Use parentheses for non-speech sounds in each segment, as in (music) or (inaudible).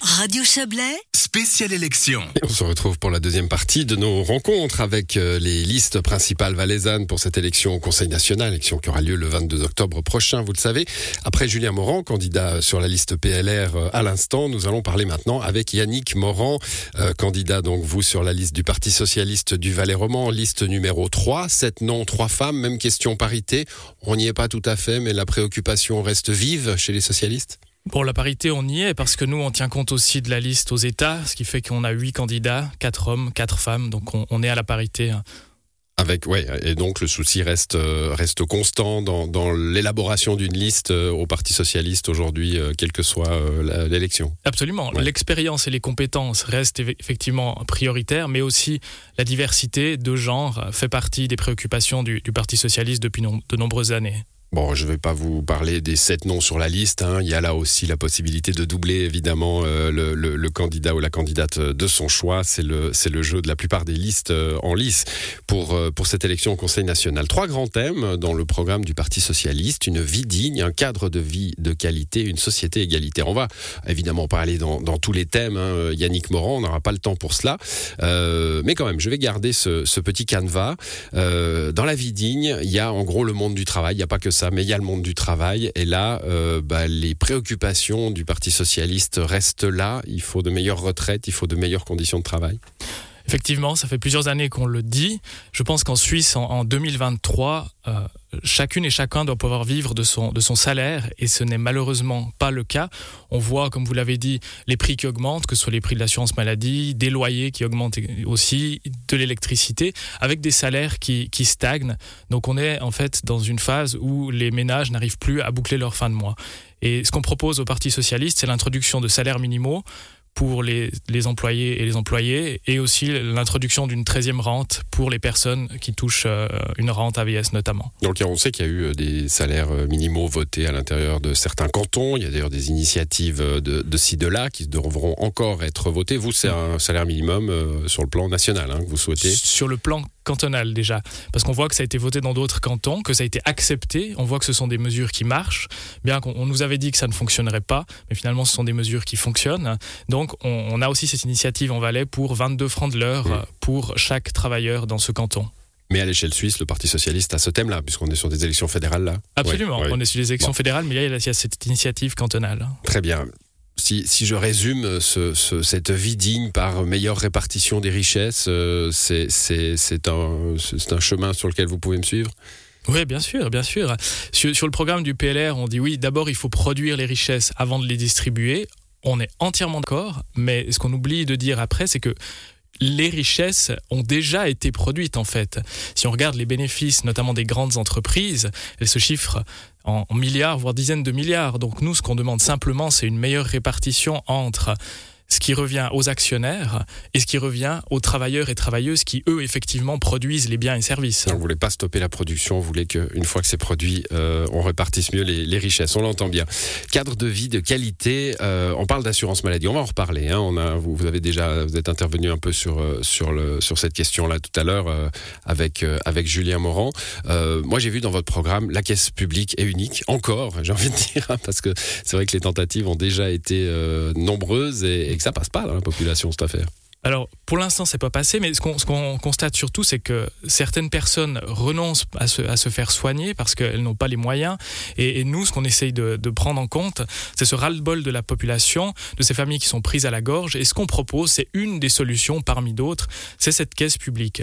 Radio Chablais, spéciale élection. Et on se retrouve pour la deuxième partie de nos rencontres avec euh, les listes principales valaisannes pour cette élection au Conseil national, élection qui aura lieu le 22 octobre prochain, vous le savez. Après Julien Morand, candidat sur la liste PLR euh, à l'instant, nous allons parler maintenant avec Yannick Morand, euh, candidat donc vous sur la liste du Parti socialiste du Valais-Roman, liste numéro 3, sept noms, trois femmes, même question parité. On n'y est pas tout à fait, mais la préoccupation reste vive chez les socialistes Pour la parité, on y est parce que nous, on tient compte aussi de la liste aux États, ce qui fait qu'on a huit candidats, quatre hommes, quatre femmes, donc on, on est à la parité. hein. Avec ouais, et donc le souci reste euh, reste constant dans, dans l'élaboration d'une liste euh, au Parti socialiste aujourd'hui, euh, quelle que soit euh, l'élection. Absolument. Ouais. L'expérience et les compétences restent eff- effectivement prioritaires, mais aussi la diversité de genre fait partie des préoccupations du, du Parti socialiste depuis de nombreuses années. Bon, je ne vais pas vous parler des sept noms sur la liste. hein. Il y a là aussi la possibilité de doubler évidemment euh, le, candidat ou la candidate de son choix. C'est le, le jeu de la plupart des listes euh, en lice pour, euh, pour cette élection au Conseil national. Trois grands thèmes dans le programme du Parti socialiste une vie digne, un cadre de vie de qualité, une société égalitaire. On va évidemment pas aller dans, tous les thèmes. hein. Yannick Morand, on n'aura pas le temps pour cela. Euh, mais quand même, je vais garder ce, petit canevas. Euh, dans la vie digne, il y a en gros le monde du travail. Il n'y a pas que mais il y a le monde du travail. Et là, euh, bah, les préoccupations du Parti socialiste restent là. Il faut de meilleures retraites, il faut de meilleures conditions de travail. Effectivement, ça fait plusieurs années qu'on le dit. Je pense qu'en Suisse, en, en 2023, euh, chacune et chacun doit pouvoir vivre de son, de son salaire et ce n'est malheureusement pas le cas. On voit, comme vous l'avez dit, les prix qui augmentent, que ce soit les prix de l'assurance maladie, des loyers qui augmentent aussi, de l'électricité, avec des salaires qui, qui stagnent. Donc on est en fait dans une phase où les ménages n'arrivent plus à boucler leur fin de mois. Et ce qu'on propose au Parti socialiste, c'est l'introduction de salaires minimaux pour les, les employés et les employés, et aussi l'introduction d'une 13e rente pour les personnes qui touchent euh, une rente AVS notamment. Donc on sait qu'il y a eu euh, des salaires euh, minimaux votés à l'intérieur de certains cantons. Il y a d'ailleurs des initiatives de, de ci, de là qui devront encore être votées. Vous, c'est un salaire minimum euh, sur le plan national hein, que vous souhaitez? Sur le plan cantonal déjà, parce qu'on voit que ça a été voté dans d'autres cantons, que ça a été accepté, on voit que ce sont des mesures qui marchent, bien qu'on on nous avait dit que ça ne fonctionnerait pas, mais finalement ce sont des mesures qui fonctionnent. Donc on, on a aussi cette initiative en Valais pour 22 francs de l'heure Mmh. pour chaque travailleur dans ce canton. Mais à l'échelle suisse, le Parti socialiste a ce thème-là, puisqu'on est sur des élections fédérales là. Absolument, Ouais, ouais. on est sur les élections Bon. fédérales, mais là il y a cette initiative cantonale. Très bien. Si, je résume ce- cette vie digne par meilleure répartition des richesses, euh, c'est un chemin sur lequel vous pouvez me suivre? Oui, bien sûr, bien sûr. Sur, sur le programme du PLR, on dit oui, d'abord il faut produire les richesses avant de les distribuer. On est entièrement d'accord, mais ce qu'on oublie de dire après, c'est que les richesses ont déjà été produites en fait. Si on regarde les bénéfices, notamment des grandes entreprises, elles se chiffrent en, milliards, voire dizaines de milliards. Donc nous, ce qu'on demande simplement, c'est une meilleure répartition entre ce qui revient aux actionnaires et ce qui revient aux travailleurs et travailleuses qui, eux, effectivement, produisent les biens et services. On ne voulait pas stopper la production, on voulait qu'une fois que c'est produit, euh, on répartisse mieux les, richesses. On l'entend bien. Cadre de vie de qualité, euh, on parle d'assurance maladie. On va en reparler. Hein. Vous, avez déjà, vous êtes intervenu un peu sur euh, sur cette question-là tout à l'heure euh, avec avec Julien Morand. Moi, j'ai vu dans votre programme la caisse publique est unique. Encore, (laughs) j'ai envie de dire, hein, parce que c'est vrai que les tentatives ont déjà été nombreuses et que ça passe pas dans la population cette affaire. Alors, pour l'instant, c'est pas passé, mais ce qu'on constate surtout, c'est que certaines personnes renoncent à se, à se faire soigner parce qu'elles n'ont pas les moyens. Et, et nous, ce qu'on essaye de, de prendre en compte, c'est ce ras-le-bol de la population, de ces familles qui sont prises à la gorge. Et ce qu'on propose, c'est une des solutions parmi d'autres, c'est cette caisse publique.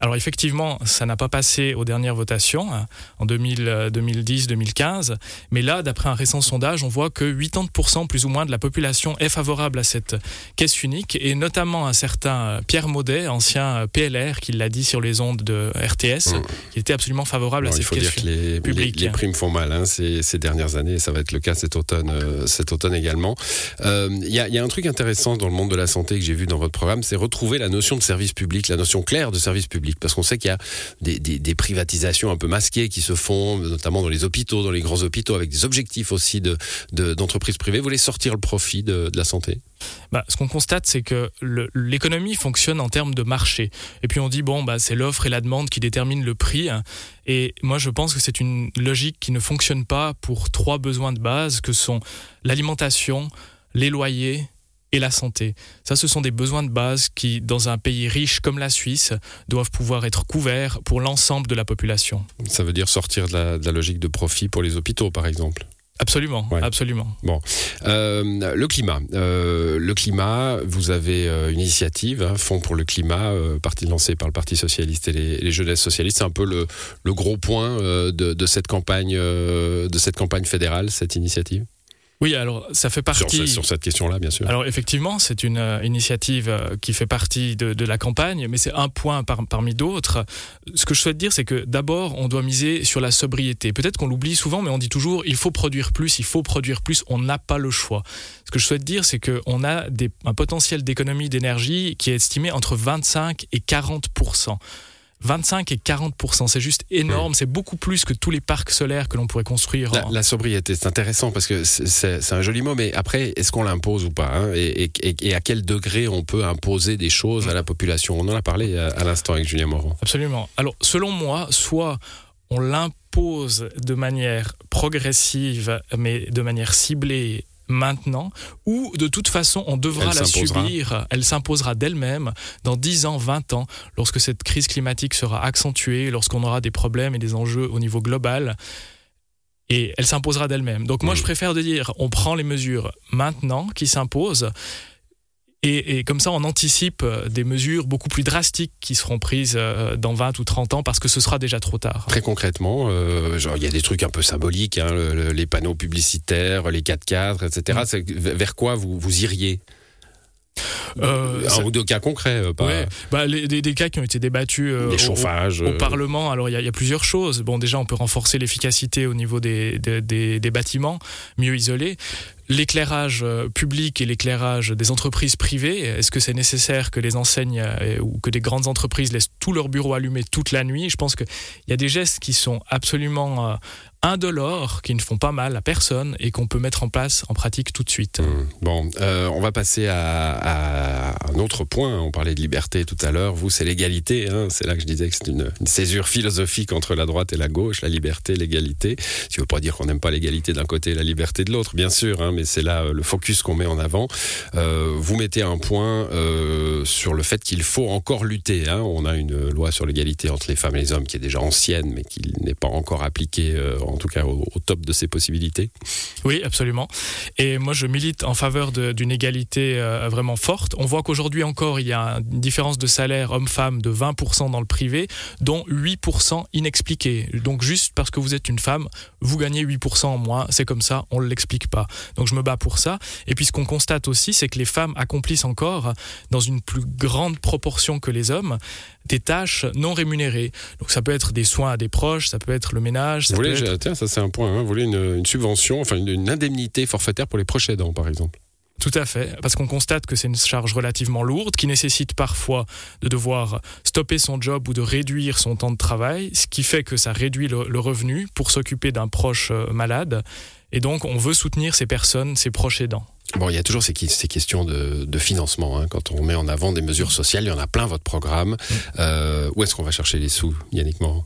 Alors effectivement, ça n'a pas passé aux dernières votations hein, en 2010-2015, mais là, d'après un récent sondage, on voit que 80% plus ou moins de la population est favorable à cette caisse unique, et notamment un certain euh, Pierre Maudet, ancien euh, PLR, qui l'a dit sur les ondes de RTS, Mmh. qui était absolument favorable à il cette faut dire caisse que les, les, publique. les primes font mal hein, ces, ces dernières années, et ça va être le cas cet automne, euh, cet automne également. Euh, Il y, il y a un truc intéressant dans le monde de la santé que j'ai vu dans votre programme, c'est retrouver la notion de service public, la notion claire de service public, parce qu'on sait qu'il y a des, privatisations un peu masquées qui se font, notamment dans les hôpitaux, dans les grands hôpitaux, avec des objectifs aussi de de- d'entreprises privées. Vous voulez sortir le profit de, la santé? Bah, ce qu'on constate, c'est que l'économie fonctionne en termes de marché. Et puis on dit, bon, bah, c'est l'offre et la demande qui déterminent le prix. Et moi, je pense que c'est une logique qui ne fonctionne pas pour trois besoins de base, que sont l'alimentation, les loyers et la santé. Ça, ce sont des besoins de base qui, dans un pays riche comme la Suisse, doivent pouvoir être couverts pour l'ensemble de la population. Ça veut dire sortir de la, de la logique de profit pour les hôpitaux, par exemple Absolument, absolument. Bon, euh, le climat. Euh, le climat, vous avez euh, une initiative, hein, Fonds pour le climat, partie lancée par le Parti socialiste et les, les jeunesses socialistes. C'est un peu le, le gros point de, de, cette campagne, de cette campagne fédérale, cette initiative? Oui, alors ça fait partie. Sur, cette question-là, bien sûr. Alors effectivement, c'est une euh, initiative euh, qui fait partie de, de la campagne, mais c'est un point parmi d'autres. Ce que je souhaite dire, c'est que d'abord, on doit miser sur la sobriété. Peut-être qu'on l'oublie souvent, mais on dit toujours il faut produire plus, il faut produire plus. On n'a pas le choix. Ce que je souhaite dire, c'est qu'on a des, un potentiel d'économie d'énergie qui est estimé entre 25 et 40 25 et 40% C'est juste énorme. C'est beaucoup plus que tous les parcs solaires que l'on pourrait construire. La, sobriété, c'est intéressant parce que c'est un joli mot, mais après, est-ce qu'on l'impose ou pas hein, et, à quel degré on peut imposer des choses à la population? On en a parlé à, à l'instant avec Julien Moreau. Absolument. Alors, selon moi, soit on l'impose de manière progressive, mais de manière ciblée maintenant, ou de toute façon on devra la subir, elle s'imposera d'elle-même dans 10 ans, 20 ans, lorsque cette crise climatique sera accentuée, lorsqu'on aura des problèmes et des enjeux au niveau global. Et elle s'imposera d'elle-même. Donc moi, je préfère de dire, on prend les mesures maintenant qui s'imposent, et, comme ça, on anticipe euh, des mesures beaucoup plus drastiques qui seront prises euh, dans 20 ou 30 ans parce que ce sera déjà trop tard. Très concrètement, euh, genre il y a des trucs un peu symboliques, hein, les panneaux publicitaires, les 4 cadres, etc. Mm. Vers quoi vous, vous iriez? Euh, un ou deux cas concrets, pas... bah, des, cas qui ont été débattus au, Parlement. Alors il y, a plusieurs choses. Bon, déjà, on peut renforcer l'efficacité au niveau des, des, bâtiments, mieux isolés l'éclairage euh, public et l'éclairage des entreprises privées, est-ce que c'est nécessaire que les enseignes euh, ou que des grandes entreprises laissent tous leurs bureaux allumés toute la nuit? Je pense qu'il y a des gestes qui sont absolument euh, indolores, qui ne font pas mal à personne et qu'on peut mettre en place en pratique tout de suite. Mmh. Bon, on va passer à, un autre point. On parlait de liberté tout à l'heure. Vous, c'est l'égalité. Hein. C'est là que je disais que c'est une, césure philosophique entre la droite et la gauche, la liberté, l'égalité. Ne veut pas dire qu'on n'aime pas l'égalité d'un côté et la liberté de l'autre, bien sûr. Hein, c'est là euh, le focus qu'on met en avant. Euh, vous mettez un point euh, sur le fait qu'il faut encore lutter. Hein. On a une loi sur l'égalité entre les femmes et les hommes qui est déjà ancienne, mais qui n'est pas encore appliquée, en tout cas au, top de ses possibilités. Oui, absolument. Et moi, je milite en faveur d'une égalité vraiment forte. On voit qu'aujourd'hui encore, il y a une différence de salaire homme-femme de 20% dans le privé, dont 8% inexpliqués. Donc juste parce que vous êtes une femme, vous gagnez 8% en moins. C'est comme ça, on ne l'explique pas. Donc je me bas pour ça. Et puis ce qu'on constate aussi, c'est que les femmes accomplissent encore, dans une plus grande proportion que les hommes, des tâches non rémunérées. Donc ça peut être des soins à des proches, ça peut être le ménage. Ça vous voulez, tiens, ça c'est un point. Hein. vous voulez une, subvention, enfin une, indemnité forfaitaire pour les proches aidants, par exemple. Tout à fait, parce qu'on constate que c'est une charge relativement lourde qui nécessite parfois de devoir stopper son job ou de réduire son temps de travail, ce qui fait que ça réduit le revenu pour s'occuper d'un proche euh, malade et donc, on veut soutenir ces personnes, ces proches aidants. Bon, il y a toujours ces, questions de, financement. Hein. Quand on met en avant des mesures sociales, il y en a plein votre programme. Mm. Euh, où est-ce qu'on va chercher les sous, Yannick Morin?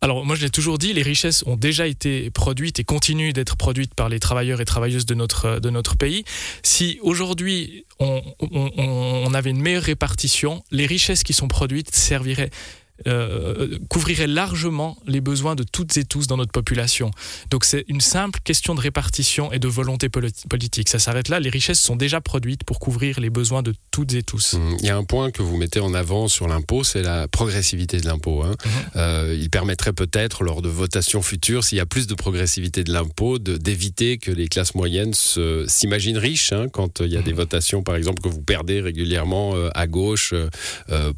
Alors moi je l'ai toujours dit, les richesses ont déjà été produites et continuent d'être produites par les travailleurs et travailleuses de notre, de notre pays. Si aujourd'hui on, on avait une meilleure répartition, les richesses qui sont produites serviraient euh, couvrirait largement les besoins de toutes et tous dans notre population. Donc c'est une simple question de répartition et de volonté politique. Ça s'arrête là. Les richesses sont déjà produites pour couvrir les besoins de toutes et tous. Mmh. Il y a un point que vous mettez en avant sur l'impôt, c'est la progressivité de l'impôt. Hein. Mmh. Euh, il permettrait peut-être, lors de votations futures, s'il y a plus de progressivité de l'impôt, d'éviter que les classes moyennes s'imaginent riches hein, quand il y a des mmh. votations, par exemple, que vous perdez régulièrement euh, à gauche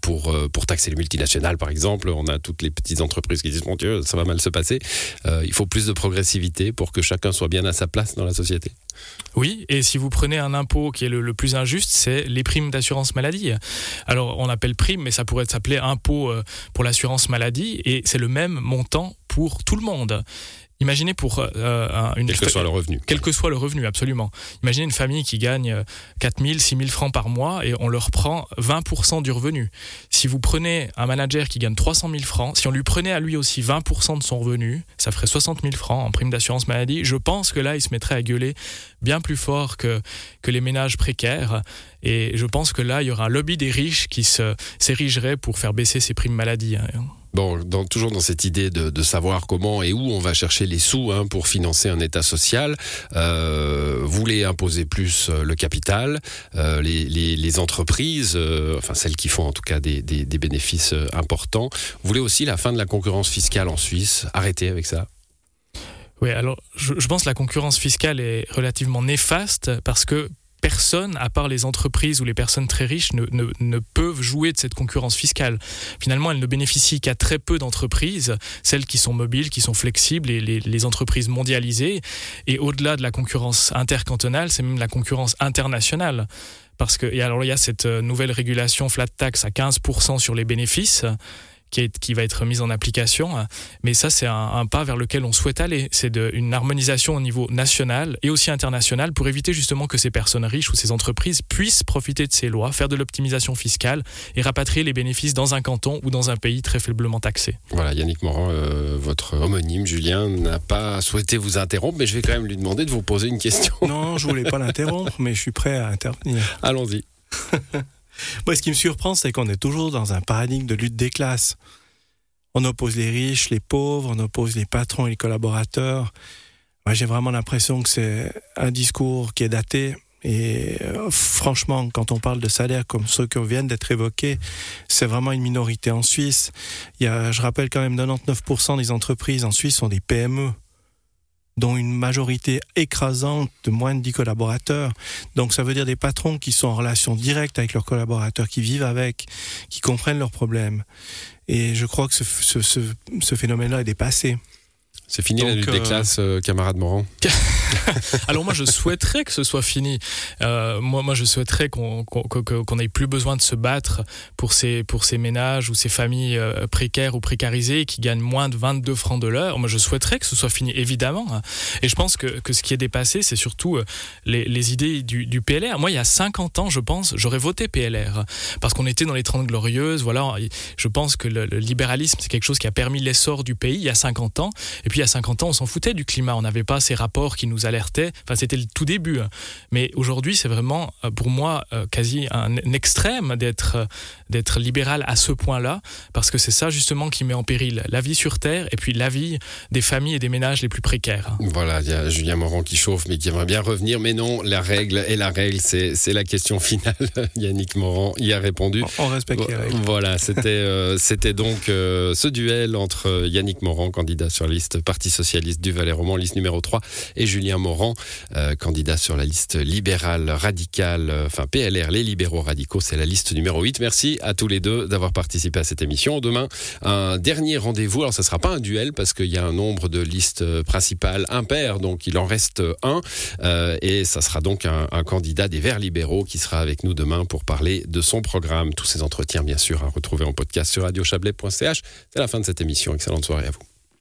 pour, pour taxer les multinationales, par exemple, on a toutes les petites entreprises qui disent mon Dieu, ça va mal se passer. Euh, il faut plus de progressivité pour que chacun soit bien à sa place dans la société. Oui, et si vous prenez un impôt qui est le, plus injuste, c'est les primes d'assurance maladie. Alors on appelle prime, mais ça pourrait s'appeler impôt euh, pour l'assurance maladie, et c'est le même montant pour tout le monde. Imaginez pour euh, une quel que soit le revenu. Quel que soit le revenu, absolument. Imaginez une famille qui gagne 4 000, 6 000 francs par mois et on leur prend 20% du revenu. Si vous prenez un manager qui gagne 300 000 francs, si on lui prenait à lui aussi 20% de son revenu, ça ferait 60 000 francs en prime d'assurance maladie. Je pense que là, il se mettrait à gueuler bien plus fort que, que les ménages précaires. Et je pense que là, il y aura un lobby des riches qui s'érigerait pour faire baisser ces primes maladie. Hein. Bon, toujours dans cette idée de, savoir comment et où on va chercher les sous hein, pour financer un État social, euh, voulez imposer plus euh, le capital, euh, les, entreprises, enfin celles qui font en tout cas des, bénéfices importants. Voulez aussi la fin de la concurrence fiscale en Suisse. Arrêtez avec ça. Oui, alors je, je pense que la concurrence fiscale est relativement néfaste parce que personne, à part les entreprises ou les personnes très riches, ne, peuvent jouer de cette concurrence fiscale. Finalement, elle ne bénéficie qu'à très peu d'entreprises, celles qui sont mobiles, qui sont flexibles, et les, entreprises mondialisées. Et au-delà de la concurrence intercantonale, c'est même la concurrence internationale. Parce que, et alors il y a cette euh, nouvelle régulation flat tax à 15% sur les bénéfices qui, va être mise en application. Mais ça, c'est un, pas vers lequel on souhaite aller. C'est une harmonisation au niveau national et aussi international pour éviter justement que ces personnes riches ou ces entreprises puissent profiter de ces lois, faire de l'optimisation fiscale et rapatrier les bénéfices dans un canton ou dans un pays très faiblement taxé. Voilà, Yannick Morand, euh, votre homonyme, Julien, n'a pas souhaité vous interrompre, mais je vais quand même lui demander de vous poser une question. Non, je voulais pas l'interrompre, mais je suis prêt à intervenir. Allons-y. (laughs) Moi, ce qui me surprend, c'est qu'on est toujours dans un paradigme de lutte des classes. On oppose les riches, les pauvres, on oppose les patrons et les collaborateurs. Moi, j'ai vraiment l'impression que c'est un discours qui est daté. Et euh, franchement, quand on parle de salaires comme ceux qui viennent d'être évoqués, c'est vraiment une minorité en Suisse. Il y a, je rappelle quand même, 99% des entreprises en Suisse sont des PME dont une majorité écrasante de moins de 10 collaborateurs. Donc ça veut dire des patrons qui sont en relation directe avec leurs collaborateurs, qui vivent avec, qui comprennent leurs problèmes. Et je crois que ce, ce, ce, ce phénomène-là est dépassé. C'est fini la lutte des euh, classes, euh, camarade Morand (laughs) Alors moi, je souhaiterais que ce soit fini. Euh, moi, moi, je souhaiterais qu'on qu'on ait plus besoin de se battre pour ces, pour ces ménages ou ces familles précaires ou précarisées qui gagnent moins de 22 francs de l'heure. Moi, je souhaiterais que ce soit fini, évidemment. Et je pense que, que ce qui est dépassé, c'est surtout les, les, idées du, du, PLR. Moi, il y a 50 ans, je pense, j'aurais voté PLR parce qu'on était dans les 30 glorieuses. Voilà, je pense que le, le libéralisme, c'est quelque chose qui a permis l'essor du pays il y a 50 ans. Et puis, il y a 50 ans, on s'en foutait du climat. On n'avait pas ces rapports qui nous alertaient. Enfin, c'était le tout début. Hein. Mais aujourd'hui, c'est vraiment, euh, pour moi, euh, quasi un, extrême d'être euh, d'être libéral à ce point-là, parce que c'est ça justement qui met en péril la vie sur Terre et puis la vie des familles et des ménages les plus précaires. Voilà, il y a Julien Morand qui chauffe, mais qui aimerait bien revenir. Mais non, la règle est la règle, c'est la question finale. (laughs) Yannick Morand y a répondu. On respecte les règles. Voilà, c'était c'était donc ce duel entre Yannick Morand, candidat sur la liste Parti socialiste du Valais-Roman, liste numéro 3, et Julien Morand, euh, candidat sur la liste libérale radicale, euh, enfin PLR, les libéraux radicaux, c'est la liste numéro 8. Merci à tous les deux d'avoir participé à cette émission. Demain, un dernier rendez-vous. Alors, ça ne sera pas un duel parce qu'il y a un nombre de listes principales impaires, donc il en reste un. Euh, et ça sera donc un, un, candidat des Verts libéraux qui sera avec nous demain pour parler de son programme. Tous ces entretiens, bien sûr, à retrouver en podcast sur radiochablais.ch. C'est la fin de cette émission. Excellente soirée à vous.